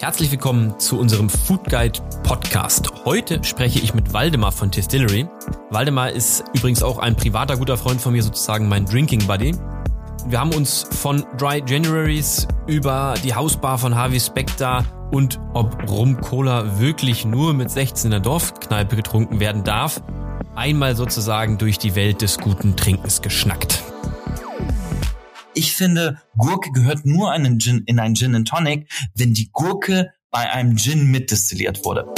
Herzlich willkommen zu unserem Food Guide Podcast. Heute spreche ich mit Waldemar von Distillery. Waldemar ist übrigens auch ein privater guter Freund von mir, sozusagen mein Drinking Buddy. Wir haben uns von Dry Januaries über die Hausbar von Harvey Specter und ob Rum Cola wirklich nur mit 16 in der Dorfkneipe getrunken werden darf, einmal sozusagen durch die Welt des guten Trinkens geschnackt. Ich finde, Gurke gehört nur in einen Gin, in einen Gin and Tonic, wenn die Gurke bei einem Gin mitdestilliert wurde.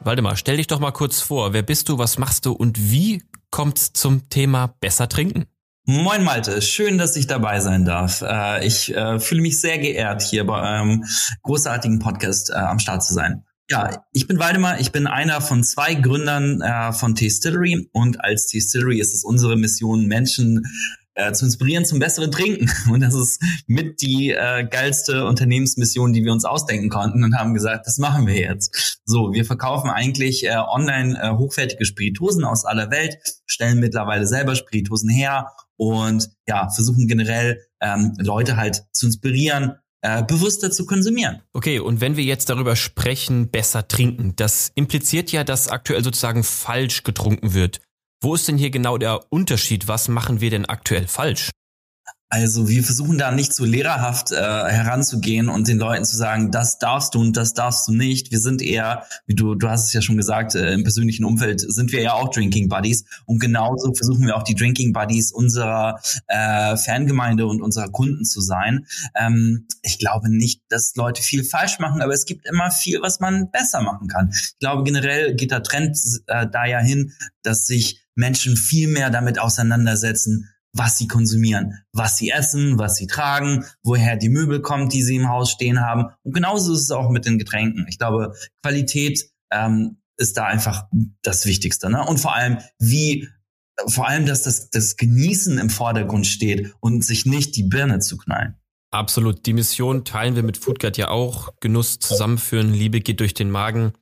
Waldemar, stell dich doch mal kurz vor. Wer bist du, was machst du und wie kommt's zum Thema besser trinken? Moin Malte, schön, dass ich dabei sein darf. Äh, ich äh, fühle mich sehr geehrt, hier bei einem großartigen Podcast äh, am Start zu sein. Ja, ich bin Waldemar, ich bin einer von zwei Gründern äh, von Tastillery und als Tastillery ist es unsere Mission, Menschen äh, zu inspirieren zum besseren Trinken. Und das ist mit die äh, geilste Unternehmensmission, die wir uns ausdenken konnten und haben gesagt, das machen wir jetzt. So, wir verkaufen eigentlich äh, online äh, hochwertige Spirituosen aus aller Welt, stellen mittlerweile selber Spirituosen her und ja, versuchen generell ähm, Leute halt zu inspirieren, äh, bewusster zu konsumieren. Okay, und wenn wir jetzt darüber sprechen, besser trinken, das impliziert ja, dass aktuell sozusagen falsch getrunken wird. Wo ist denn hier genau der Unterschied? Was machen wir denn aktuell falsch? Also wir versuchen da nicht so lehrerhaft äh, heranzugehen und den Leuten zu sagen, das darfst du und das darfst du nicht. Wir sind eher, wie du, du hast es ja schon gesagt, äh, im persönlichen Umfeld sind wir ja auch Drinking Buddies und genauso versuchen wir auch die Drinking Buddies unserer äh, Fangemeinde und unserer Kunden zu sein. Ähm, ich glaube nicht, dass Leute viel falsch machen, aber es gibt immer viel, was man besser machen kann. Ich glaube generell geht der Trend äh, da ja hin, dass sich Menschen viel mehr damit auseinandersetzen, was sie konsumieren, was sie essen, was sie tragen, woher die Möbel kommt, die sie im Haus stehen haben. Und genauso ist es auch mit den Getränken. Ich glaube, Qualität ähm, ist da einfach das Wichtigste. Ne? Und vor allem, wie vor allem, dass das, das Genießen im Vordergrund steht und sich nicht die Birne zu knallen. Absolut. Die Mission teilen wir mit Foodguard ja auch. Genuss zusammenführen, Liebe geht durch den Magen.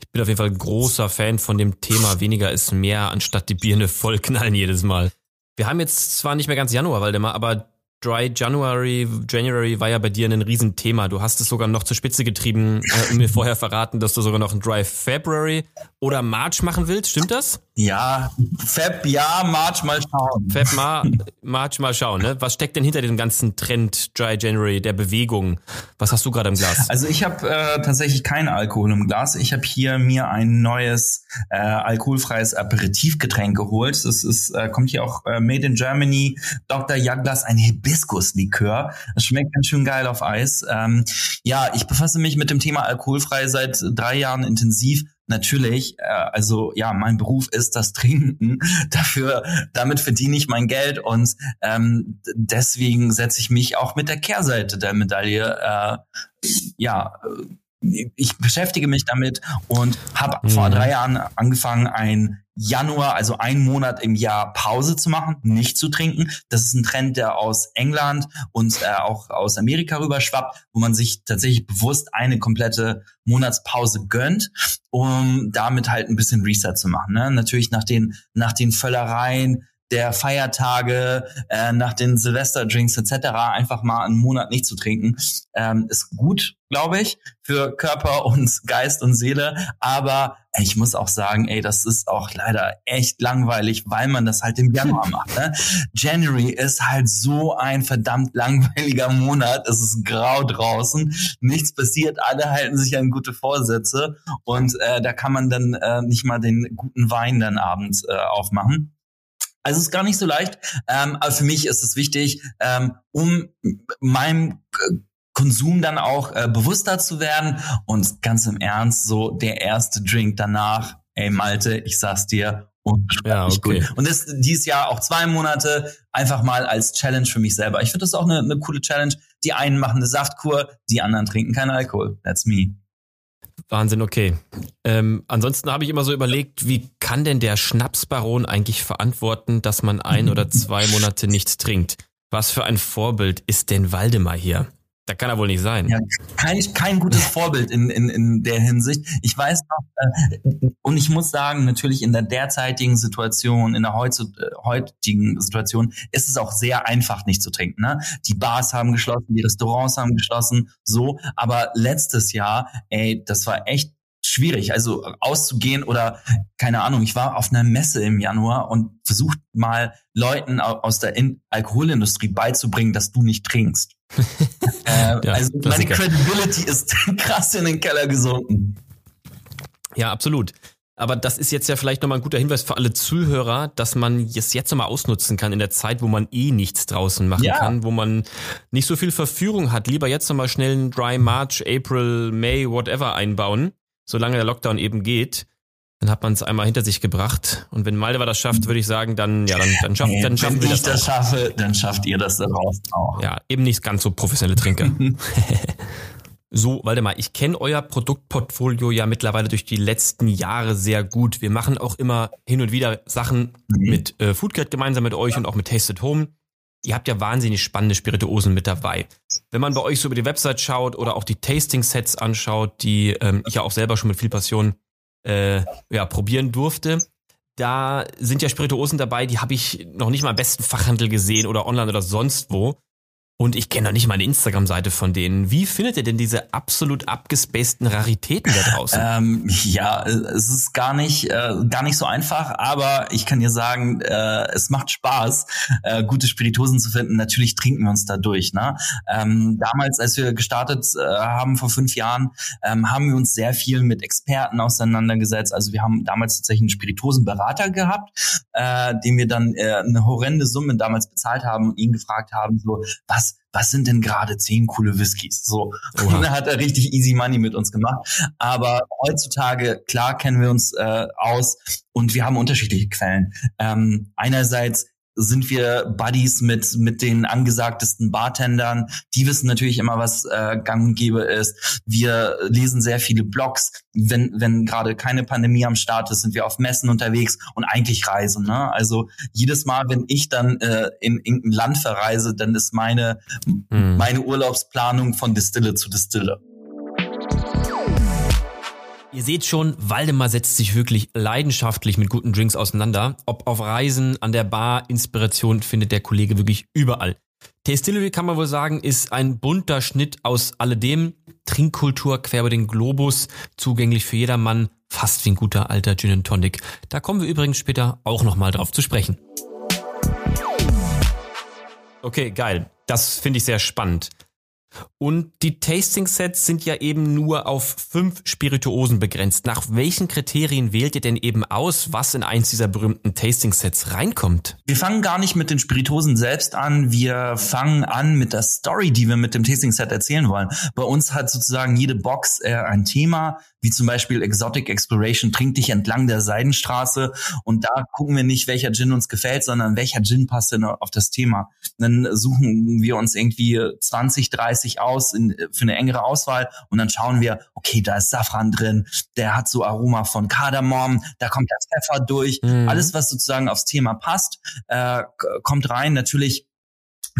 Ich bin auf jeden Fall großer Fan von dem Thema weniger ist mehr, anstatt die Birne vollknallen jedes Mal. Wir haben jetzt zwar nicht mehr ganz Januar, Waldemar, aber Dry January, January war ja bei dir ein Riesenthema. Du hast es sogar noch zur Spitze getrieben äh, und mir vorher verraten, dass du sogar noch ein Dry February oder March machen willst. Stimmt das? Ja, Feb ja, March mal schauen. Feb, Mar March mal schauen. Ne? Was steckt denn hinter dem ganzen Trend Dry January, der Bewegung? Was hast du gerade im Glas? Also ich habe äh, tatsächlich keinen Alkohol im Glas. Ich habe hier mir ein neues äh, alkoholfreies Aperitivgetränk geholt. Das ist äh, kommt hier auch äh, Made in Germany. Dr. Jaglas, ein Hibiskuslikör. Das schmeckt ganz schön geil auf Eis. Ähm, ja, ich befasse mich mit dem Thema alkoholfrei seit drei Jahren intensiv natürlich, äh, also ja, mein Beruf ist das Trinken. Dafür, damit verdiene ich mein Geld und ähm, deswegen setze ich mich auch mit der Kehrseite der Medaille äh, ja ich beschäftige mich damit und habe mhm. vor drei Jahren angefangen, ein Januar, also einen Monat im Jahr Pause zu machen, nicht zu trinken. Das ist ein Trend, der aus England und äh, auch aus Amerika rüberschwappt, wo man sich tatsächlich bewusst eine komplette Monatspause gönnt, um damit halt ein bisschen Reset zu machen. Ne? Natürlich nach den, nach den Völlereien, der Feiertage, äh, nach den Silvesterdrinks etc. einfach mal einen Monat nicht zu trinken, ähm, ist gut, glaube ich, für Körper und Geist und Seele. Aber ich muss auch sagen, ey, das ist auch leider echt langweilig, weil man das halt im Januar macht. Ne? January ist halt so ein verdammt langweiliger Monat. Es ist grau draußen, nichts passiert, alle halten sich an gute Vorsätze und äh, da kann man dann äh, nicht mal den guten Wein dann abends äh, aufmachen. Also es ist gar nicht so leicht, ähm, aber für mich ist es wichtig, ähm, um meinem Konsum dann auch äh, bewusster zu werden und ganz im Ernst, so der erste Drink danach, ey Malte, ich sag's dir, und ja, okay. Und das dieses Jahr auch zwei Monate einfach mal als Challenge für mich selber. Ich finde das auch eine, eine coole Challenge. Die einen machen eine Saftkur, die anderen trinken keinen Alkohol. That's me. Wahnsinn, okay. Ähm, ansonsten habe ich immer so überlegt, wie kann denn der Schnapsbaron eigentlich verantworten, dass man ein oder zwei Monate nichts trinkt? Was für ein Vorbild ist denn Waldemar hier? Da kann er wohl nicht sein. Ja, kein, kein gutes Vorbild in, in, in der Hinsicht. Ich weiß noch, äh, und ich muss sagen, natürlich in der derzeitigen Situation, in der heutigen Situation, ist es auch sehr einfach, nicht zu trinken. Ne? Die Bars haben geschlossen, die Restaurants haben geschlossen, so. Aber letztes Jahr, ey, das war echt schwierig, also auszugehen oder keine Ahnung, ich war auf einer Messe im Januar und versucht mal Leuten aus der In Alkoholindustrie beizubringen, dass du nicht trinkst. äh, ja, also meine Credibility ist krass in den Keller gesunken. Ja, absolut. Aber das ist jetzt ja vielleicht nochmal ein guter Hinweis für alle Zuhörer, dass man es jetzt nochmal ausnutzen kann in der Zeit, wo man eh nichts draußen machen ja. kann, wo man nicht so viel Verführung hat. Lieber jetzt nochmal schnell einen Dry March, April, May, whatever einbauen solange der Lockdown eben geht. Dann hat man es einmal hinter sich gebracht. Und wenn Maldeva das schafft, würde ich sagen, dann, ja, dann, dann, schafft, dann schaffen wenn wir das. Wenn ich das auch. schaffe, dann schafft ihr das daraus auch. Ja, eben nicht ganz so professionelle Trinker. so, Waldemar, ich kenne euer Produktportfolio ja mittlerweile durch die letzten Jahre sehr gut. Wir machen auch immer hin und wieder Sachen mhm. mit äh, Foodcat gemeinsam mit euch und auch mit Tasted Home ihr habt ja wahnsinnig spannende Spirituosen mit dabei. Wenn man bei euch so über die Website schaut oder auch die Tasting-Sets anschaut, die ähm, ich ja auch selber schon mit viel Passion äh, ja, probieren durfte, da sind ja Spirituosen dabei, die habe ich noch nicht mal im besten Fachhandel gesehen oder online oder sonst wo. Und ich kenne noch nicht mal eine Instagram-Seite von denen. Wie findet ihr denn diese absolut abgespaceden Raritäten da draußen? Ähm, ja, es ist gar nicht, äh, gar nicht so einfach, aber ich kann dir sagen, äh, es macht Spaß, äh, gute Spirituosen zu finden. Natürlich trinken wir uns da durch. Ne? Ähm, damals, als wir gestartet äh, haben vor fünf Jahren, ähm, haben wir uns sehr viel mit Experten auseinandergesetzt. Also wir haben damals tatsächlich einen Spirituosenberater gehabt, äh, dem wir dann äh, eine horrende Summe damals bezahlt haben und ihn gefragt haben, so, was was sind denn gerade zehn coole Whiskys? So, Oha. und dann hat er richtig easy money mit uns gemacht. Aber heutzutage, klar kennen wir uns äh, aus und wir haben unterschiedliche Quellen. Ähm, einerseits sind wir Buddies mit mit den angesagtesten Bartendern. Die wissen natürlich immer, was äh, gang und gäbe ist. Wir lesen sehr viele Blogs. Wenn wenn gerade keine Pandemie am Start ist, sind wir auf Messen unterwegs und eigentlich reisen. Ne? Also jedes Mal, wenn ich dann äh, in irgendein Land verreise, dann ist meine mhm. meine Urlaubsplanung von Distille zu Distille. Ihr seht schon, Waldemar setzt sich wirklich leidenschaftlich mit guten Drinks auseinander. Ob auf Reisen, an der Bar, Inspiration findet der Kollege wirklich überall. Tastillery kann man wohl sagen, ist ein bunter Schnitt aus alledem. Trinkkultur quer über den Globus, zugänglich für jedermann, fast wie ein guter alter Gin and Tonic. Da kommen wir übrigens später auch nochmal drauf zu sprechen. Okay, geil. Das finde ich sehr spannend. Und die Tasting Sets sind ja eben nur auf fünf Spirituosen begrenzt. Nach welchen Kriterien wählt ihr denn eben aus, was in eins dieser berühmten Tasting Sets reinkommt? Wir fangen gar nicht mit den Spirituosen selbst an. Wir fangen an mit der Story, die wir mit dem Tasting Set erzählen wollen. Bei uns hat sozusagen jede Box äh, ein Thema, wie zum Beispiel Exotic Exploration, trink dich entlang der Seidenstraße. Und da gucken wir nicht, welcher Gin uns gefällt, sondern welcher Gin passt denn auf das Thema. Dann suchen wir uns irgendwie 20, 30 sich aus in, für eine engere Auswahl und dann schauen wir, okay, da ist Safran drin, der hat so Aroma von Kardamom, da kommt der Pfeffer durch, mhm. alles was sozusagen aufs Thema passt, äh, kommt rein. Natürlich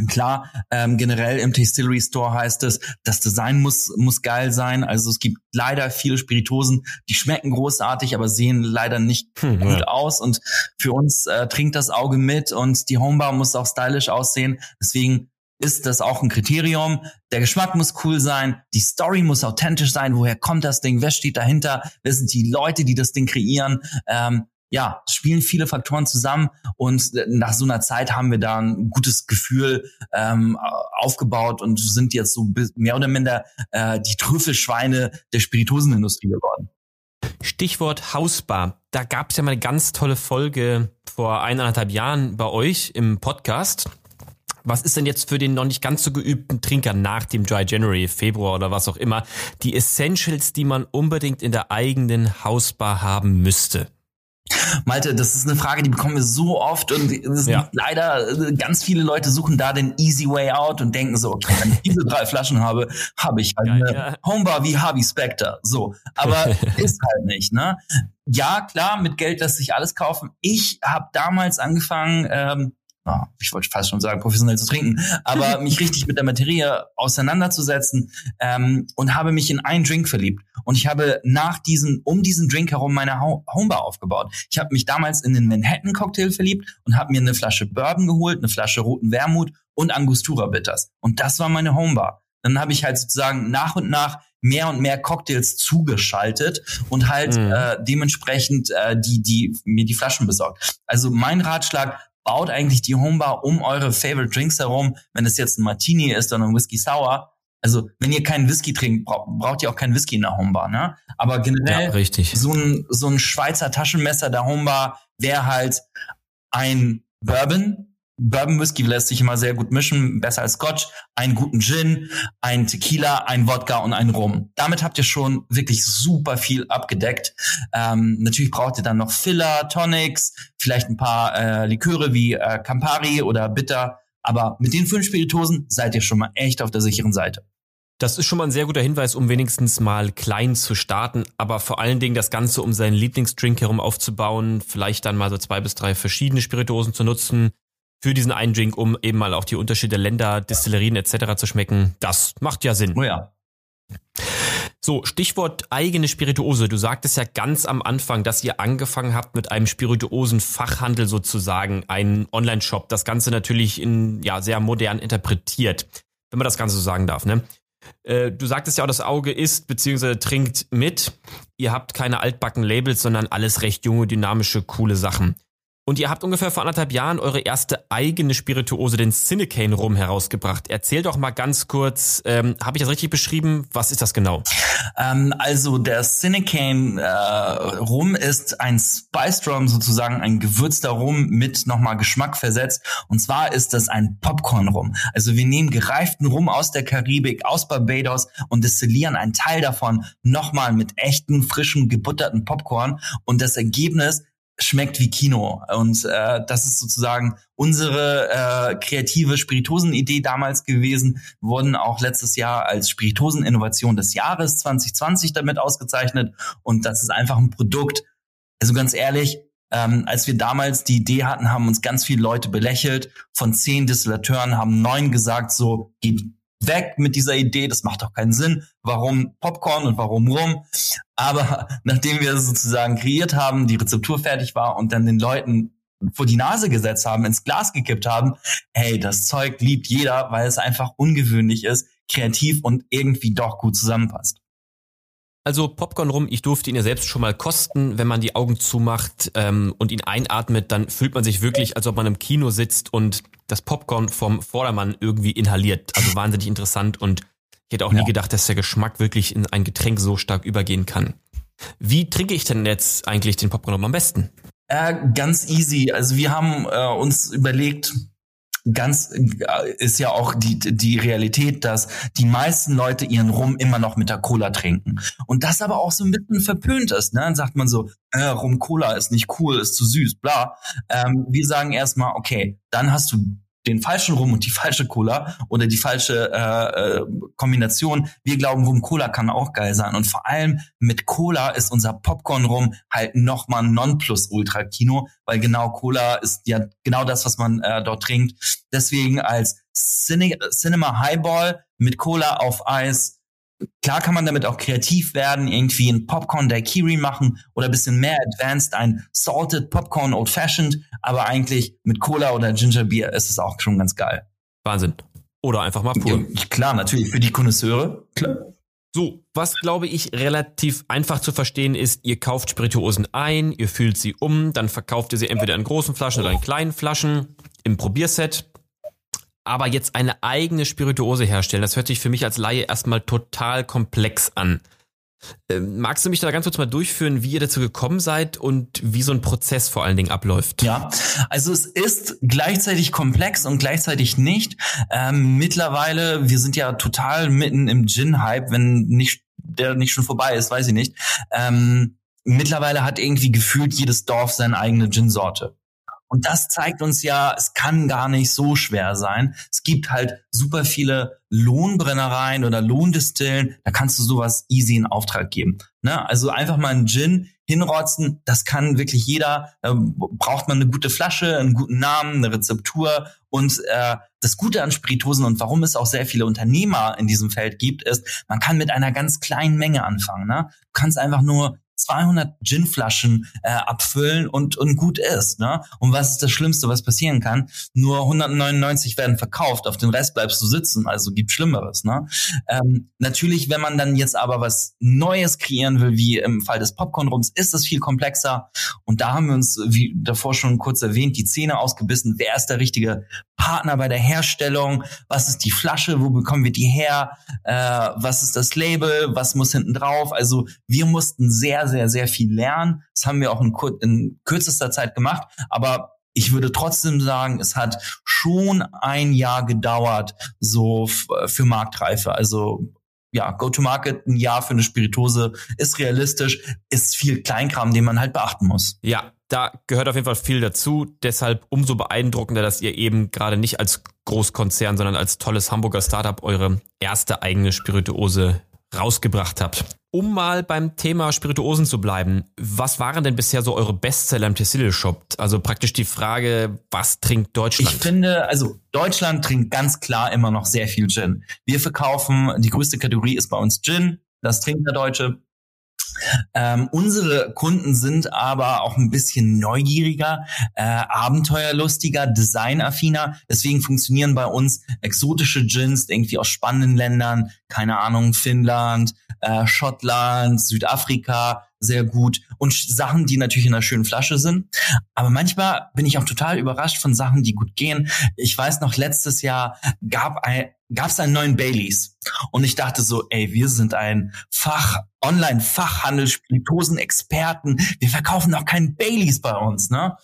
Klar, ähm, generell im Distillery Store heißt es, das Design muss, muss geil sein. Also es gibt leider viele Spiritosen, die schmecken großartig, aber sehen leider nicht hm, gut ja. aus. Und für uns äh, trinkt das Auge mit und die Homebar muss auch stylisch aussehen. Deswegen ist das auch ein Kriterium. Der Geschmack muss cool sein, die Story muss authentisch sein. Woher kommt das Ding? Wer steht dahinter? Wer sind die Leute, die das Ding kreieren? Ähm, ja, spielen viele Faktoren zusammen und nach so einer Zeit haben wir da ein gutes Gefühl ähm, aufgebaut und sind jetzt so mehr oder minder äh, die Trüffelschweine der Spirituosenindustrie geworden. Stichwort Hausbar. Da gab es ja mal eine ganz tolle Folge vor eineinhalb Jahren bei euch im Podcast. Was ist denn jetzt für den noch nicht ganz so geübten Trinker nach dem Dry January, Februar oder was auch immer, die Essentials, die man unbedingt in der eigenen Hausbar haben müsste? Malte, das ist eine Frage, die bekommen wir so oft und ja. leider äh, ganz viele Leute suchen da den easy way out und denken so, okay, wenn ich diese drei Flaschen habe, habe ich halt eine ja. Homebar wie Harvey Specter. So, aber ist halt nicht, ne? Ja, klar, mit Geld lässt sich alles kaufen. Ich habe damals angefangen, ähm, ich wollte fast schon sagen, professionell zu trinken, aber mich richtig mit der Materie auseinanderzusetzen ähm, und habe mich in einen Drink verliebt. Und ich habe nach diesen, um diesen Drink herum meine Homebar aufgebaut. Ich habe mich damals in den Manhattan-Cocktail verliebt und habe mir eine Flasche Bourbon geholt, eine Flasche roten Wermut und Angostura Bitters. Und das war meine Homebar. Dann habe ich halt sozusagen nach und nach mehr und mehr Cocktails zugeschaltet und halt mhm. äh, dementsprechend äh, die die mir die Flaschen besorgt. Also mein Ratschlag baut eigentlich die Homebar um eure Favorite Drinks herum. Wenn es jetzt ein Martini ist oder ein Whisky Sour, also wenn ihr keinen Whisky trinkt, braucht ihr auch keinen Whisky in der Homebar, ne? Aber generell ja, richtig. so ein so ein Schweizer Taschenmesser der Homebar wäre halt ein Bourbon Bourbon Whisky lässt sich immer sehr gut mischen, besser als Scotch, einen guten Gin, ein Tequila, ein Wodka und ein Rum. Damit habt ihr schon wirklich super viel abgedeckt. Ähm, natürlich braucht ihr dann noch Filler, Tonics, vielleicht ein paar äh, Liköre wie äh, Campari oder Bitter. Aber mit den fünf Spiritosen seid ihr schon mal echt auf der sicheren Seite. Das ist schon mal ein sehr guter Hinweis, um wenigstens mal klein zu starten, aber vor allen Dingen das Ganze um seinen Lieblingsdrink herum aufzubauen, vielleicht dann mal so zwei bis drei verschiedene Spirituosen zu nutzen, für diesen einen Drink, um eben mal auch die Unterschiede Länder, Distillerien etc. zu schmecken. Das macht ja Sinn. Oh ja. So, Stichwort eigene Spirituose. Du sagtest ja ganz am Anfang, dass ihr angefangen habt mit einem Spirituosen-Fachhandel sozusagen, einen Online-Shop. Das Ganze natürlich in, ja, sehr modern interpretiert, wenn man das Ganze so sagen darf, ne? Äh, du sagtest ja auch, das Auge isst bzw. trinkt mit. Ihr habt keine altbacken Labels, sondern alles recht junge, dynamische, coole Sachen. Und ihr habt ungefähr vor anderthalb Jahren eure erste eigene Spirituose, den Cinecane Rum, herausgebracht. Erzähl doch mal ganz kurz, ähm, habe ich das richtig beschrieben? Was ist das genau? Ähm, also der Cinecane äh, Rum ist ein Spiced Rum, sozusagen ein gewürzter Rum mit nochmal Geschmack versetzt. Und zwar ist das ein Popcorn Rum. Also wir nehmen gereiften Rum aus der Karibik, aus Barbados und destillieren einen Teil davon nochmal mit echten, frischen, gebutterten Popcorn. Und das Ergebnis schmeckt wie Kino. Und äh, das ist sozusagen unsere äh, kreative Spiritosen-Idee damals gewesen. Wurden auch letztes Jahr als Spiritosen-Innovation des Jahres 2020 damit ausgezeichnet. Und das ist einfach ein Produkt. Also ganz ehrlich, ähm, als wir damals die Idee hatten, haben uns ganz viele Leute belächelt. Von zehn Distillateuren haben neun gesagt, so, geht weg mit dieser Idee, das macht doch keinen Sinn. Warum Popcorn und warum Rum? Aber nachdem wir sozusagen kreiert haben, die Rezeptur fertig war und dann den Leuten vor die Nase gesetzt haben, ins Glas gekippt haben, hey, das Zeug liebt jeder, weil es einfach ungewöhnlich ist, kreativ und irgendwie doch gut zusammenpasst. Also Popcorn rum, ich durfte ihn ja selbst schon mal kosten. Wenn man die Augen zumacht ähm, und ihn einatmet, dann fühlt man sich wirklich, als ob man im Kino sitzt und das Popcorn vom Vordermann irgendwie inhaliert. Also wahnsinnig interessant und ich hätte auch ja. nie gedacht, dass der Geschmack wirklich in ein Getränk so stark übergehen kann. Wie trinke ich denn jetzt eigentlich den Popcorn rum am besten? Äh, ganz easy. Also wir haben äh, uns überlegt, ganz äh, ist ja auch die, die Realität, dass die meisten Leute ihren Rum immer noch mit der Cola trinken. Und das aber auch so bisschen verpönt ist. Ne? Dann sagt man so, äh, Rum Cola ist nicht cool, ist zu süß, bla. Ähm, wir sagen erstmal, okay, dann hast du den falschen Rum und die falsche Cola oder die falsche äh, äh, Kombination. Wir glauben, Rum Cola kann auch geil sein. Und vor allem mit Cola ist unser Popcorn-Rum halt nochmal Nonplus-Ultra-Kino, weil genau Cola ist ja genau das, was man äh, dort trinkt. Deswegen als Cine Cinema Highball mit Cola auf Eis Klar kann man damit auch kreativ werden, irgendwie ein Popcorn Daiquiri machen oder ein bisschen mehr advanced, ein Salted Popcorn Old Fashioned, aber eigentlich mit Cola oder Ginger Beer ist es auch schon ganz geil. Wahnsinn. Oder einfach mal pur. Ja, klar, natürlich, für die Konnoisseure, klar. So, was glaube ich relativ einfach zu verstehen ist, ihr kauft Spirituosen ein, ihr füllt sie um, dann verkauft ihr sie entweder in großen Flaschen oder in kleinen Flaschen im Probierset aber jetzt eine eigene Spirituose herstellen, das hört sich für mich als Laie erstmal total komplex an. Ähm, magst du mich da ganz kurz mal durchführen, wie ihr dazu gekommen seid und wie so ein Prozess vor allen Dingen abläuft? Ja, also es ist gleichzeitig komplex und gleichzeitig nicht. Ähm, mittlerweile, wir sind ja total mitten im Gin-Hype, wenn nicht der nicht schon vorbei ist, weiß ich nicht. Ähm, mittlerweile hat irgendwie gefühlt jedes Dorf seine eigene Gin-Sorte. Und das zeigt uns ja, es kann gar nicht so schwer sein. Es gibt halt super viele Lohnbrennereien oder Lohndistillen, da kannst du sowas easy in Auftrag geben. Ne? Also einfach mal einen Gin hinrotzen, das kann wirklich jeder. Da braucht man eine gute Flasche, einen guten Namen, eine Rezeptur. Und äh, das Gute an Spiritosen und warum es auch sehr viele Unternehmer in diesem Feld gibt, ist, man kann mit einer ganz kleinen Menge anfangen. Ne? Du kannst einfach nur 200 Ginflaschen äh, abfüllen und, und gut ist. Ne? Und was ist das Schlimmste, was passieren kann? Nur 199 werden verkauft, auf den Rest bleibst du sitzen, also gibt Schlimmeres. Ne? Ähm, natürlich, wenn man dann jetzt aber was Neues kreieren will, wie im Fall des Popcorn-Rums, ist es viel komplexer. Und da haben wir uns, wie davor schon kurz erwähnt, die Zähne ausgebissen. Wer ist der richtige Partner bei der Herstellung? Was ist die Flasche? Wo bekommen wir die her? Äh, was ist das Label? Was muss hinten drauf? Also wir mussten sehr, sehr, sehr viel lernen. Das haben wir auch in, kur in kürzester Zeit gemacht. Aber ich würde trotzdem sagen, es hat schon ein Jahr gedauert, so für Marktreife. Also ja, Go-to-Market ein Jahr für eine Spiritose ist realistisch, ist viel Kleinkram, den man halt beachten muss. Ja, da gehört auf jeden Fall viel dazu. Deshalb umso beeindruckender, dass ihr eben gerade nicht als Großkonzern, sondern als tolles Hamburger Startup eure erste eigene Spirituose rausgebracht habt. Um mal beim Thema Spirituosen zu bleiben, was waren denn bisher so eure Bestseller im Tessil Shop? Also praktisch die Frage, was trinkt Deutschland? Ich finde, also Deutschland trinkt ganz klar immer noch sehr viel Gin. Wir verkaufen, die größte Kategorie ist bei uns Gin. Das trinkt der Deutsche. Ähm, unsere Kunden sind aber auch ein bisschen neugieriger, äh, abenteuerlustiger, designaffiner. Deswegen funktionieren bei uns exotische Gins irgendwie aus spannenden Ländern, keine Ahnung, Finnland, äh, Schottland, Südafrika, sehr gut und Sachen, die natürlich in einer schönen Flasche sind. Aber manchmal bin ich auch total überrascht von Sachen, die gut gehen. Ich weiß noch, letztes Jahr gab ein, gab es einen neuen Baileys und ich dachte so, ey, wir sind ein Fach Online-Fachhandel, Spiritosen-Experten. Wir verkaufen noch keinen Baileys bei uns, ne?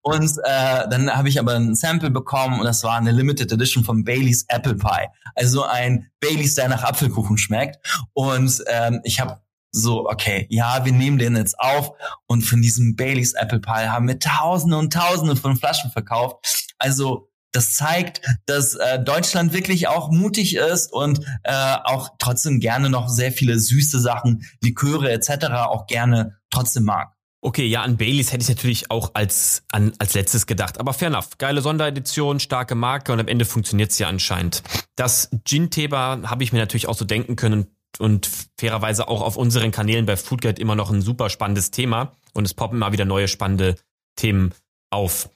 Und äh, dann habe ich aber ein Sample bekommen und das war eine Limited Edition von Baileys Apple Pie. Also ein Baileys, der nach Apfelkuchen schmeckt. Und ähm, ich habe so, okay, ja, wir nehmen den jetzt auf und von diesem Baileys Apple Pie haben wir Tausende und Tausende von Flaschen verkauft. Also das zeigt, dass äh, Deutschland wirklich auch mutig ist und äh, auch trotzdem gerne noch sehr viele süße Sachen, Liköre etc. auch gerne trotzdem mag. Okay, ja, an Baileys hätte ich natürlich auch als, an, als letztes gedacht. Aber fair enough. Geile Sonderedition, starke Marke und am Ende funktioniert's ja anscheinend. Das Gin-Thema habe ich mir natürlich auch so denken können und fairerweise auch auf unseren Kanälen bei Foodguide immer noch ein super spannendes Thema und es poppen immer wieder neue spannende Themen auf.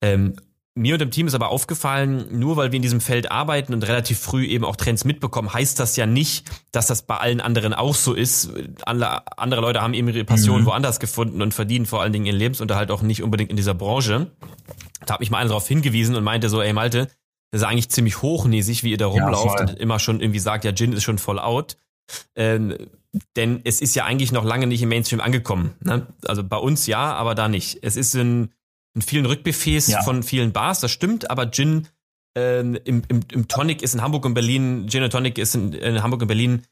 Ähm, mir und dem Team ist aber aufgefallen, nur weil wir in diesem Feld arbeiten und relativ früh eben auch Trends mitbekommen, heißt das ja nicht, dass das bei allen anderen auch so ist. Andere Leute haben eben ihre Passion mhm. woanders gefunden und verdienen vor allen Dingen ihren Lebensunterhalt auch nicht unbedingt in dieser Branche. Da hat mich mal einer darauf hingewiesen und meinte so, ey Malte, das ist eigentlich ziemlich hochnäsig, wie ihr da rumlauft ja, und immer schon irgendwie sagt, ja, Gin ist schon voll out. Ähm, denn es ist ja eigentlich noch lange nicht im Mainstream angekommen. Ne? Also bei uns ja, aber da nicht. Es ist in, in vielen Rückbuffets ja. von vielen Bars, das stimmt, aber Gin ähm, im, im, im Tonic ist in Hamburg und Berlin, Gin und Tonic ist in, in Hamburg und Berlin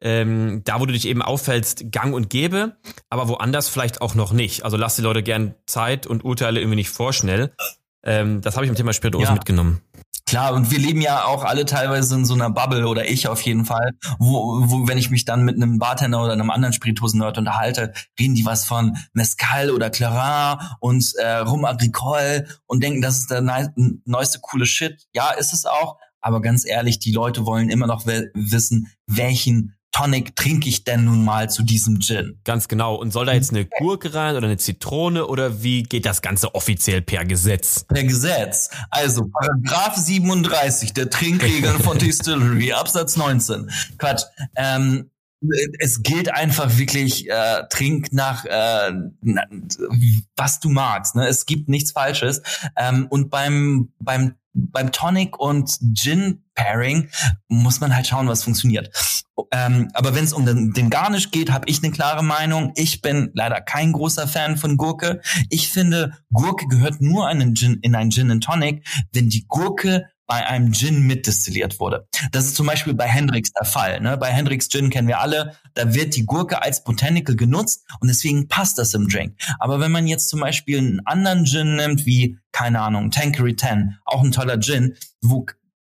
ähm, da, wo du dich eben auffällst, gang und gäbe, aber woanders vielleicht auch noch nicht. Also lass die Leute gern Zeit und urteile irgendwie nicht vorschnell. Ähm, das habe ich im Thema Spirituosen ja. mitgenommen. Klar, und wir leben ja auch alle teilweise in so einer Bubble oder ich auf jeden Fall, wo, wo wenn ich mich dann mit einem Bartender oder einem anderen Spirituosen-Nerd unterhalte, reden die was von Mescal oder Clarin und äh, Rum Agricole und denken, das ist der neueste coole Shit. Ja, ist es auch, aber ganz ehrlich, die Leute wollen immer noch wissen, welchen Tonic trinke ich denn nun mal zu diesem Gin? Ganz genau. Und soll da jetzt eine Gurke rein oder eine Zitrone oder wie geht das Ganze offiziell per Gesetz? Per Gesetz. Also Paragraph 37 der Trinkregeln von Distillery, Absatz 19. Quatsch. Ähm, es gilt einfach wirklich, äh, trink nach äh, was du magst. Ne? Es gibt nichts Falsches. Ähm, und beim beim beim Tonic und Gin Pairing muss man halt schauen, was funktioniert. Ähm, aber wenn es um den, den Garnish geht, habe ich eine klare Meinung. Ich bin leider kein großer Fan von Gurke. Ich finde, Gurke gehört nur in einen Gin, in einen Gin and Tonic, wenn die Gurke bei einem Gin mitdestilliert wurde. Das ist zum Beispiel bei Hendrix der Fall. Ne? Bei Hendrix Gin kennen wir alle, da wird die Gurke als Botanical genutzt und deswegen passt das im Drink. Aber wenn man jetzt zum Beispiel einen anderen Gin nimmt, wie, keine Ahnung, Tankery 10, auch ein toller Gin, wo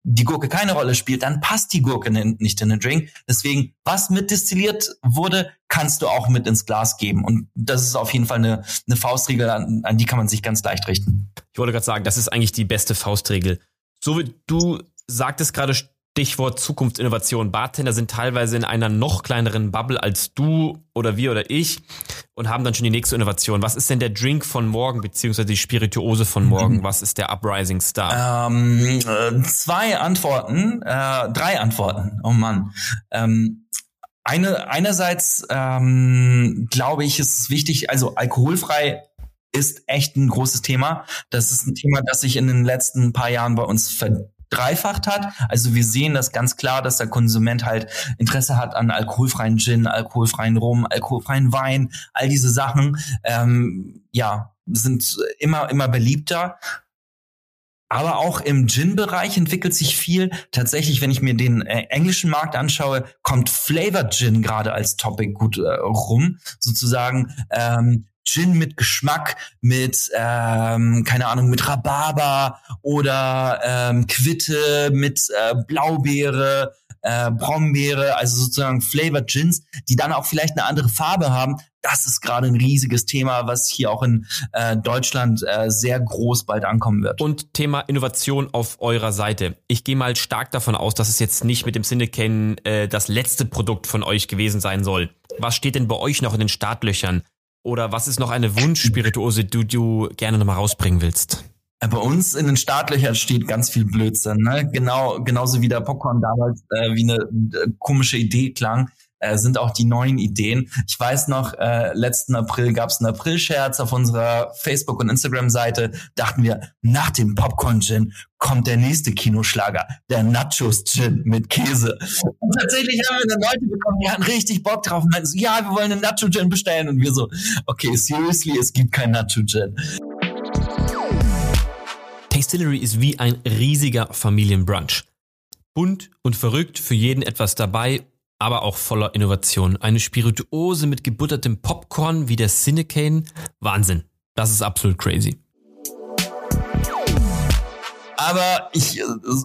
die Gurke keine Rolle spielt, dann passt die Gurke nicht in den Drink. Deswegen, was mitdestilliert wurde, kannst du auch mit ins Glas geben. Und das ist auf jeden Fall eine, eine Faustregel, an, an die kann man sich ganz leicht richten. Ich wollte gerade sagen, das ist eigentlich die beste Faustregel. So wie du sagtest gerade Stichwort Zukunftsinnovation. Bartender sind teilweise in einer noch kleineren Bubble als du oder wir oder ich und haben dann schon die nächste Innovation. Was ist denn der Drink von morgen, beziehungsweise die Spirituose von morgen? Mhm. Was ist der Uprising Star? Ähm, äh, zwei Antworten, äh, drei Antworten. Oh Mann. Ähm, eine, einerseits ähm, glaube ich, ist es wichtig, also alkoholfrei ist echt ein großes Thema. Das ist ein Thema, das sich in den letzten paar Jahren bei uns ver verdreifacht hat. Also wir sehen das ganz klar, dass der Konsument halt Interesse hat an alkoholfreien Gin, alkoholfreien Rum, alkoholfreien Wein, all diese Sachen. Ähm, ja, sind immer, immer beliebter. Aber auch im Gin-Bereich entwickelt sich viel. Tatsächlich, wenn ich mir den äh, englischen Markt anschaue, kommt Flavor Gin gerade als Topic gut äh, rum. Sozusagen ähm, Gin mit Geschmack, mit, ähm, keine Ahnung, mit Rhabarber oder ähm, Quitte mit äh, Blaubeere, äh, Brombeere, also sozusagen Flavored Gins, die dann auch vielleicht eine andere Farbe haben. Das ist gerade ein riesiges Thema, was hier auch in äh, Deutschland äh, sehr groß bald ankommen wird. Und Thema Innovation auf eurer Seite. Ich gehe mal stark davon aus, dass es jetzt nicht mit dem Sinne kennen äh, das letzte Produkt von euch gewesen sein soll. Was steht denn bei euch noch in den Startlöchern? Oder was ist noch eine Wunschspirituose, die du gerne nochmal rausbringen willst? Äh, bei uns in den Startlöchern steht ganz viel Blödsinn, ne? Genau, genauso wie der Popcorn damals äh, wie eine äh, komische Idee klang, äh, sind auch die neuen Ideen. Ich weiß noch, äh, letzten April gab es einen April-Scherz auf unserer Facebook- und Instagram-Seite. Dachten wir, nach dem Popcorn-Gin kommt der nächste Kinoschlager, der Nachos-Gin mit Käse. Und tatsächlich haben wir dann Leute bekommen, die hatten richtig Bock drauf und meinten so, ja, wir wollen einen Nacho-Gin bestellen. Und wir so, okay, seriously, es gibt kein Nacho-Gin. Tastillery ist wie ein riesiger Familienbrunch. Bunt und verrückt, für jeden etwas dabei aber auch voller Innovation. Eine Spirituose mit gebuttertem Popcorn wie der Cinecane. Wahnsinn. Das ist absolut crazy. Aber ich,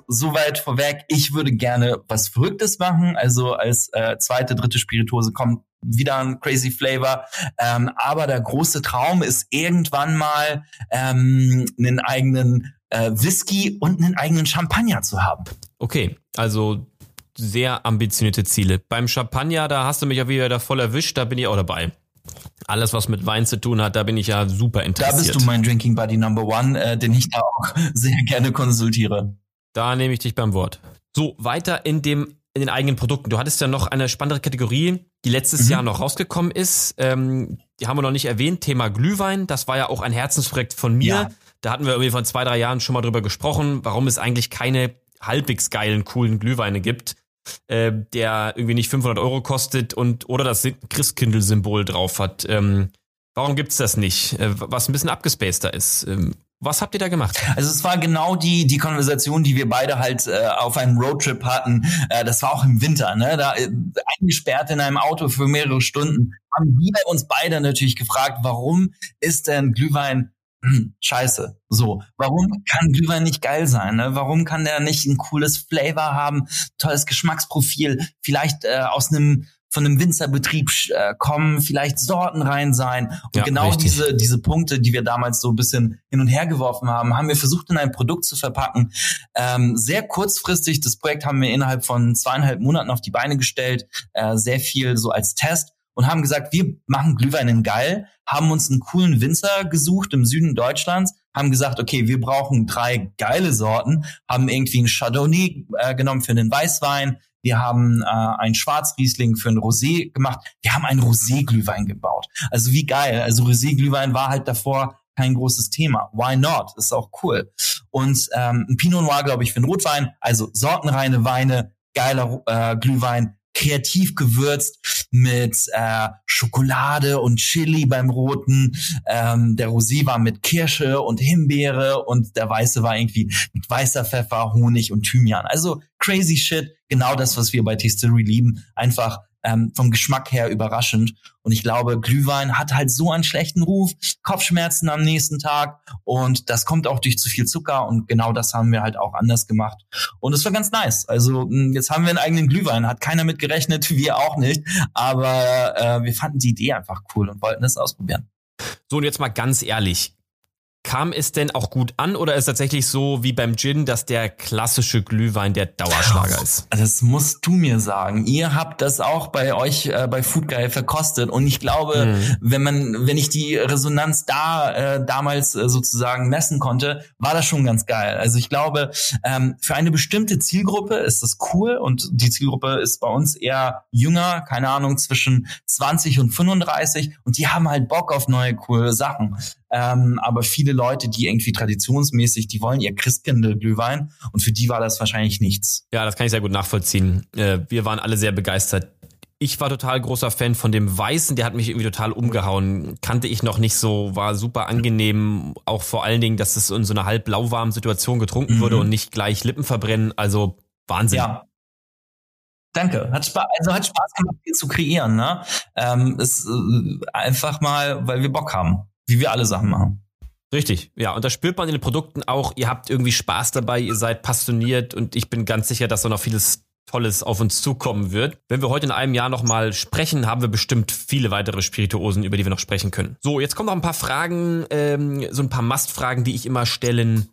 soweit vorweg, ich würde gerne was Verrücktes machen. Also als äh, zweite, dritte Spirituose kommt wieder ein crazy Flavor. Ähm, aber der große Traum ist irgendwann mal ähm, einen eigenen äh, Whisky und einen eigenen Champagner zu haben. Okay, also sehr ambitionierte Ziele. Beim Champagner, da hast du mich ja wieder da voll erwischt, da bin ich auch dabei. Alles, was mit Wein zu tun hat, da bin ich ja super interessiert. Da bist du mein Drinking Buddy Number One, äh, den ich da auch sehr gerne konsultiere. Da nehme ich dich beim Wort. So, weiter in dem in den eigenen Produkten. Du hattest ja noch eine spannende Kategorie, die letztes mhm. Jahr noch rausgekommen ist. Ähm, die haben wir noch nicht erwähnt. Thema Glühwein. Das war ja auch ein Herzensprojekt von mir. Ja. Da hatten wir irgendwie vor zwei, drei Jahren schon mal drüber gesprochen, warum es eigentlich keine halbwegs geilen, coolen Glühweine gibt äh, der irgendwie nicht 500 Euro kostet und oder das Christkindl-Symbol drauf hat. Ähm, warum gibt's das nicht? Äh, was ein bisschen abgespaceter ist. Ähm, was habt ihr da gemacht? Also es war genau die die Konversation, die wir beide halt äh, auf einem Roadtrip hatten. Äh, das war auch im Winter, ne? Da äh, eingesperrt in einem Auto für mehrere Stunden. Haben wir uns beide natürlich gefragt, warum ist denn Glühwein scheiße. So, warum kann Glühwein nicht geil sein? Ne? Warum kann der nicht ein cooles Flavor haben, tolles Geschmacksprofil, vielleicht äh, aus einem von einem Winzerbetrieb äh, kommen, vielleicht Sorten rein sein. Und ja, genau richtig. diese, diese Punkte, die wir damals so ein bisschen hin und her geworfen haben, haben wir versucht in ein Produkt zu verpacken. Ähm, sehr kurzfristig, das Projekt haben wir innerhalb von zweieinhalb Monaten auf die Beine gestellt, äh, sehr viel so als Test und haben gesagt, wir machen Glühwein geil, haben uns einen coolen Winzer gesucht im Süden Deutschlands, haben gesagt, okay, wir brauchen drei geile Sorten, haben irgendwie ein Chardonnay äh, genommen für den Weißwein, wir haben äh, einen Schwarzriesling für ein Rosé gemacht, wir haben einen Rosé-Glühwein gebaut. Also wie geil. Also Rosé-Glühwein war halt davor kein großes Thema. Why not? Ist auch cool. Und ähm, ein Pinot Noir, glaube ich, für einen Rotwein. Also sortenreine Weine, geiler äh, Glühwein, kreativ gewürzt mit äh, Schokolade und Chili beim roten. Ähm, der Rosé war mit Kirsche und Himbeere und der weiße war irgendwie mit weißer Pfeffer, Honig und Thymian. Also crazy shit, genau das, was wir bei Distillery lieben. Einfach ähm, vom Geschmack her überraschend. Und ich glaube, Glühwein hat halt so einen schlechten Ruf, Kopfschmerzen am nächsten Tag und das kommt auch durch zu viel Zucker und genau das haben wir halt auch anders gemacht. Und es war ganz nice. Also hm, jetzt haben wir einen eigenen Glühwein, hat keiner mit gerechnet, wir auch nicht, aber äh, wir fanden die Idee einfach cool und wollten es ausprobieren. So, und jetzt mal ganz ehrlich, Kam es denn auch gut an oder ist tatsächlich so wie beim Gin, dass der klassische Glühwein der Dauerschlager ist? Das musst du mir sagen. Ihr habt das auch bei euch äh, bei Food Guy verkostet und ich glaube, mhm. wenn man, wenn ich die Resonanz da äh, damals äh, sozusagen messen konnte, war das schon ganz geil. Also ich glaube, ähm, für eine bestimmte Zielgruppe ist das cool und die Zielgruppe ist bei uns eher jünger, keine Ahnung zwischen 20 und 35 und die haben halt Bock auf neue coole Sachen. Ähm, aber viele Leute, die irgendwie traditionsmäßig, die wollen ihr Christkindl-Glühwein und für die war das wahrscheinlich nichts. Ja, das kann ich sehr gut nachvollziehen. Äh, wir waren alle sehr begeistert. Ich war total großer Fan von dem Weißen, der hat mich irgendwie total umgehauen. Kannte ich noch nicht so, war super angenehm. Auch vor allen Dingen, dass es in so einer halb lauwarmen Situation getrunken mhm. wurde und nicht gleich Lippen verbrennen. Also Wahnsinn. Ja, Danke. Hat Spaß, also hat Spaß gemacht, hier zu kreieren. Ne? Ähm, ist äh, einfach mal, weil wir Bock haben wie wir alle Sachen machen. Richtig, ja. Und da spürt man in den Produkten auch, ihr habt irgendwie Spaß dabei, ihr seid passioniert und ich bin ganz sicher, dass da noch vieles Tolles auf uns zukommen wird. Wenn wir heute in einem Jahr nochmal sprechen, haben wir bestimmt viele weitere Spirituosen, über die wir noch sprechen können. So, jetzt kommen noch ein paar Fragen, ähm, so ein paar Must-Fragen, die ich immer stellen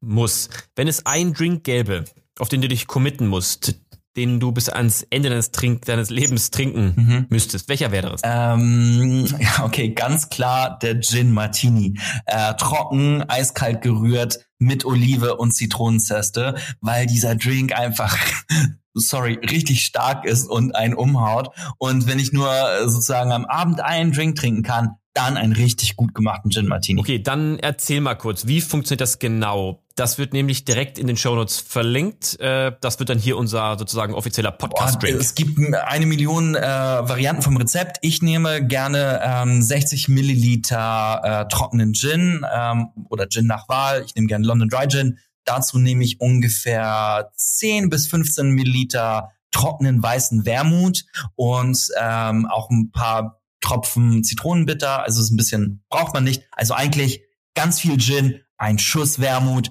muss. Wenn es einen Drink gäbe, auf den du dich committen musst, den du bis ans Ende deines, Trink deines Lebens trinken mhm. müsstest? Welcher wäre das? Ähm, ja, okay, ganz klar der Gin Martini. Äh, trocken, eiskalt gerührt, mit Olive und Zitronenzeste, weil dieser Drink einfach sorry, richtig stark ist und einen umhaut. Und wenn ich nur äh, sozusagen am Abend einen Drink trinken kann, dann einen richtig gut gemachten Gin Martini. Okay, dann erzähl mal kurz, wie funktioniert das genau? Das wird nämlich direkt in den Shownotes verlinkt. Äh, das wird dann hier unser sozusagen offizieller Podcast-Drink. Es gibt eine Million äh, Varianten vom Rezept. Ich nehme gerne ähm, 60 Milliliter äh, trockenen Gin ähm, oder Gin nach Wahl. Ich nehme gerne London Dry Gin. Dazu nehme ich ungefähr 10 bis 15 Milliliter trockenen weißen Wermut und ähm, auch ein paar Tropfen Zitronenbitter, also ist ein bisschen, braucht man nicht. Also eigentlich ganz viel Gin, ein Schuss Wermut,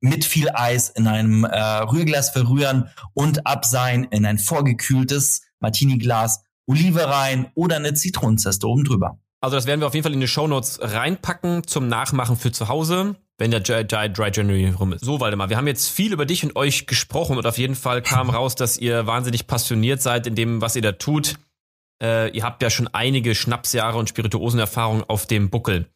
mit viel Eis in einem äh, Rührglas verrühren und abseihen in ein vorgekühltes Martini-Glas, Olive rein oder eine Zitronenzeste oben drüber. Also das werden wir auf jeden Fall in die Show Notes reinpacken zum Nachmachen für zu Hause, wenn der Dry January rum ist. So, Waldemar, wir haben jetzt viel über dich und euch gesprochen und auf jeden Fall kam raus, dass ihr wahnsinnig passioniert seid in dem, was ihr da tut. Äh, ihr habt ja schon einige Schnapsjahre und Spirituosenerfahrung auf dem Buckel.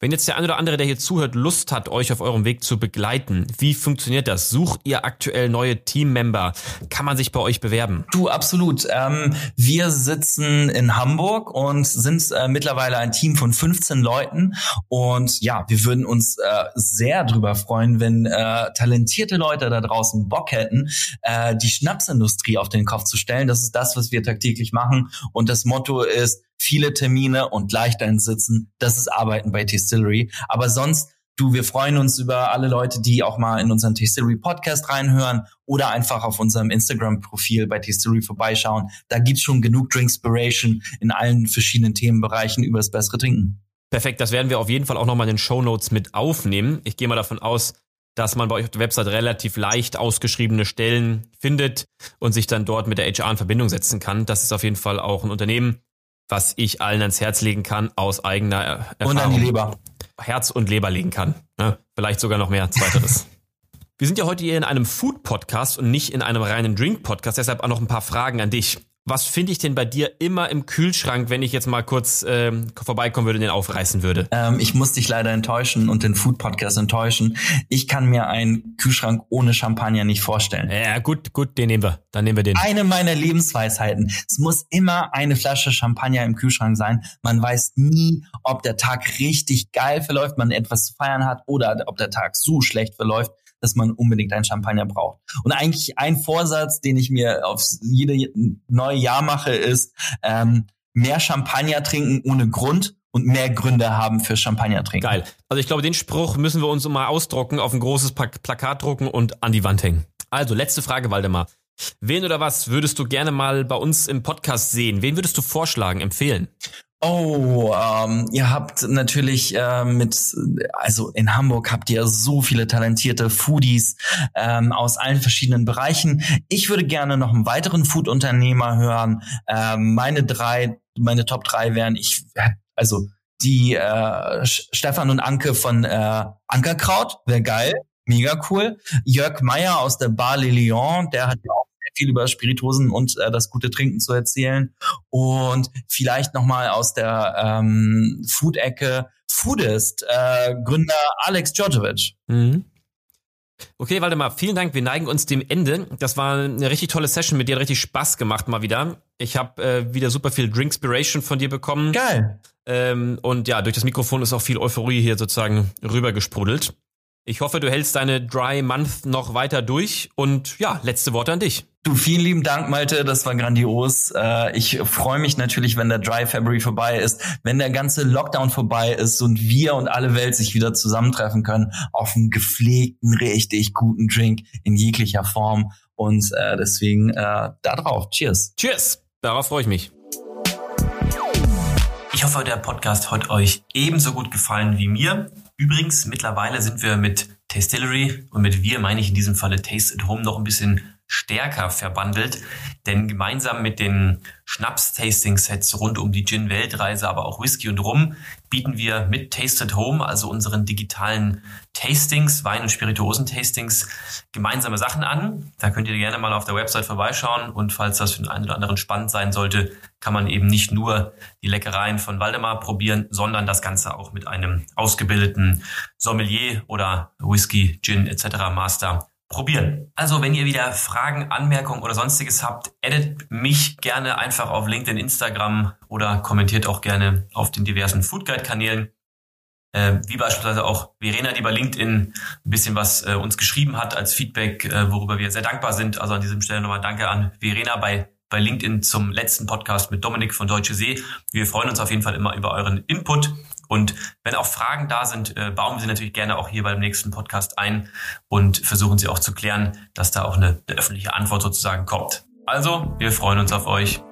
Wenn jetzt der eine oder andere, der hier zuhört, Lust hat, euch auf eurem Weg zu begleiten, wie funktioniert das? Sucht ihr aktuell neue Teammember? Kann man sich bei euch bewerben? Du, absolut. Ähm, wir sitzen in Hamburg und sind äh, mittlerweile ein Team von 15 Leuten. Und ja, wir würden uns äh, sehr drüber freuen, wenn äh, talentierte Leute da draußen Bock hätten, äh, die Schnapsindustrie auf den Kopf zu stellen. Das ist das, was wir tagtäglich machen. Und das Motto ist, viele Termine und ins Sitzen. Das ist Arbeiten bei Distillery. Aber sonst, du, wir freuen uns über alle Leute, die auch mal in unseren Distillery Podcast reinhören oder einfach auf unserem Instagram-Profil bei Distillery vorbeischauen. Da gibt's schon genug Drinkspiration in allen verschiedenen Themenbereichen über das bessere Trinken. Perfekt, das werden wir auf jeden Fall auch nochmal in den Show Notes mit aufnehmen. Ich gehe mal davon aus, dass man bei euch auf der Website relativ leicht ausgeschriebene Stellen findet und sich dann dort mit der HR in Verbindung setzen kann. Das ist auf jeden Fall auch ein Unternehmen, was ich allen ans Herz legen kann, aus eigener Erfahrung. Und an die Leber. Herz und Leber legen kann. Ne? Vielleicht sogar noch mehr Zweiteres. Wir sind ja heute hier in einem Food-Podcast und nicht in einem reinen Drink-Podcast, deshalb auch noch ein paar Fragen an dich. Was finde ich denn bei dir immer im Kühlschrank, wenn ich jetzt mal kurz ähm, vorbeikommen würde und den aufreißen würde? Ähm, ich muss dich leider enttäuschen und den Food Podcast enttäuschen. Ich kann mir einen Kühlschrank ohne Champagner nicht vorstellen. Ja, gut, gut, den nehmen wir. Dann nehmen wir den. Eine meiner Lebensweisheiten. Es muss immer eine Flasche Champagner im Kühlschrank sein. Man weiß nie, ob der Tag richtig geil verläuft, man etwas zu feiern hat oder ob der Tag so schlecht verläuft, dass man unbedingt einen Champagner braucht. Und eigentlich ein Vorsatz, den ich mir aufs jede neue Jahr mache, ist ähm, mehr Champagner trinken ohne Grund und mehr Gründe haben für Champagner trinken. Geil. Also ich glaube, den Spruch müssen wir uns mal ausdrucken, auf ein großes Plakat drucken und an die Wand hängen. Also, letzte Frage, Waldemar. Wen oder was würdest du gerne mal bei uns im Podcast sehen? Wen würdest du vorschlagen, empfehlen? Oh, ähm, ihr habt natürlich äh, mit, also in Hamburg habt ihr so viele talentierte Foodies ähm, aus allen verschiedenen Bereichen. Ich würde gerne noch einen weiteren Food-Unternehmer hören. Ähm, meine drei, meine Top drei wären, ich, also die äh, Stefan und Anke von äh, Ankerkraut, wäre geil, mega cool. Jörg Meyer aus der Bar Le Lion, der hat ja auch viel über Spirituosen und äh, das gute Trinken zu erzählen. Und vielleicht nochmal aus der ähm, Food-Ecke Foodist, äh, Gründer Alex Djordjevic. Mhm. Okay, Waldemar, vielen Dank. Wir neigen uns dem Ende. Das war eine richtig tolle Session mit dir, hat richtig Spaß gemacht mal wieder. Ich habe äh, wieder super viel Drinkspiration von dir bekommen. Geil. Ähm, und ja, durch das Mikrofon ist auch viel Euphorie hier sozusagen rübergesprudelt. Ich hoffe, du hältst deine Dry Month noch weiter durch und ja, letzte Worte an dich. Du, vielen lieben Dank, Malte. Das war grandios. Äh, ich freue mich natürlich, wenn der Dry February vorbei ist, wenn der ganze Lockdown vorbei ist und wir und alle Welt sich wieder zusammentreffen können auf einen gepflegten, richtig guten Drink in jeglicher Form. Und äh, deswegen äh, da drauf. Cheers. Cheers. Darauf freue ich mich. Ich hoffe, der Podcast hat euch ebenso gut gefallen wie mir. Übrigens, mittlerweile sind wir mit Tastillery und mit wir meine ich in diesem Falle Taste at Home noch ein bisschen stärker verbandelt, denn gemeinsam mit den Schnaps-Tasting-Sets rund um die Gin-Weltreise, aber auch Whisky und Rum, bieten wir mit Taste at Home, also unseren digitalen Tastings, Wein- und Spirituosen-Tastings, gemeinsame Sachen an. Da könnt ihr gerne mal auf der Website vorbeischauen und falls das für den einen oder anderen spannend sein sollte, kann man eben nicht nur die Leckereien von Waldemar probieren, sondern das Ganze auch mit einem ausgebildeten Sommelier oder Whisky, Gin etc. Master probieren. Also wenn ihr wieder Fragen, Anmerkungen oder sonstiges habt, addet mich gerne einfach auf LinkedIn, Instagram oder kommentiert auch gerne auf den diversen Foodguide-Kanälen. Äh, wie beispielsweise auch Verena, die bei LinkedIn ein bisschen was äh, uns geschrieben hat als Feedback, äh, worüber wir sehr dankbar sind. Also an diesem Stelle nochmal Danke an Verena bei bei LinkedIn zum letzten Podcast mit Dominik von Deutsche See. Wir freuen uns auf jeden Fall immer über euren Input. Und wenn auch Fragen da sind, äh, bauen Sie natürlich gerne auch hier beim nächsten Podcast ein und versuchen Sie auch zu klären, dass da auch eine, eine öffentliche Antwort sozusagen kommt. Also, wir freuen uns auf euch.